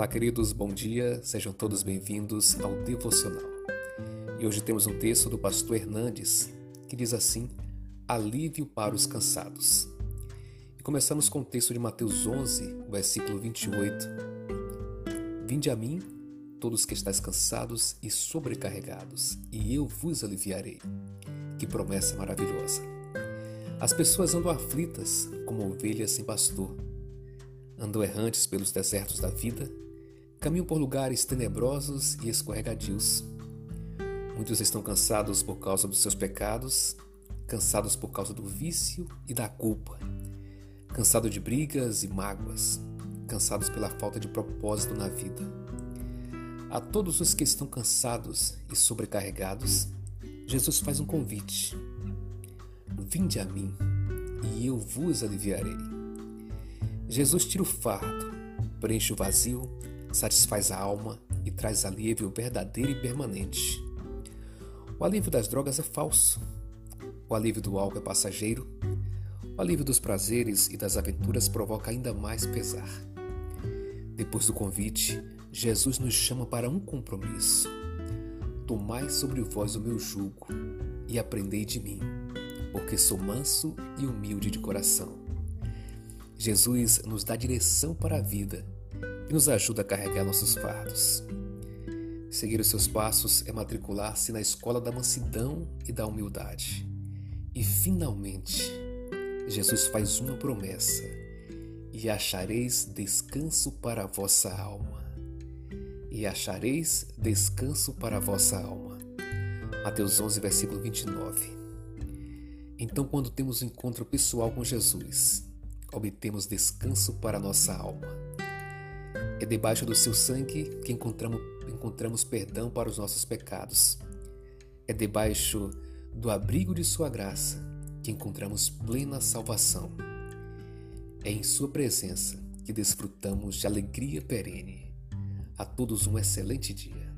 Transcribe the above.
Olá, queridos, bom dia, sejam todos bem-vindos ao Devocional. E hoje temos um texto do pastor Hernandes que diz assim: Alívio para os cansados. E começamos com o texto de Mateus 11, versículo 28. Vinde a mim, todos que estáis cansados e sobrecarregados, e eu vos aliviarei. Que promessa maravilhosa! As pessoas andam aflitas como ovelhas sem pastor. Andam errantes pelos desertos da vida, caminham por lugares tenebrosos e escorregadios. Muitos estão cansados por causa dos seus pecados, cansados por causa do vício e da culpa, cansados de brigas e mágoas, cansados pela falta de propósito na vida. A todos os que estão cansados e sobrecarregados, Jesus faz um convite Vinde a mim, e eu vos aliviarei. Jesus tira o fardo, preenche o vazio, satisfaz a alma e traz alívio verdadeiro e permanente. O alívio das drogas é falso. O alívio do álcool é passageiro. O alívio dos prazeres e das aventuras provoca ainda mais pesar. Depois do convite, Jesus nos chama para um compromisso. Tomai sobre vós o meu jugo e aprendei de mim porque sou manso e humilde de coração. Jesus nos dá direção para a vida e nos ajuda a carregar nossos fardos. Seguir os seus passos é matricular-se na escola da mansidão e da humildade. E finalmente, Jesus faz uma promessa: e achareis descanso para a vossa alma. E achareis descanso para a vossa alma. Mateus 11, versículo 29. Então, quando temos um encontro pessoal com Jesus, obtemos descanso para nossa alma. É debaixo do seu sangue que encontramos, encontramos perdão para os nossos pecados. É debaixo do abrigo de sua graça que encontramos plena salvação. É em sua presença que desfrutamos de alegria perene. A todos um excelente dia.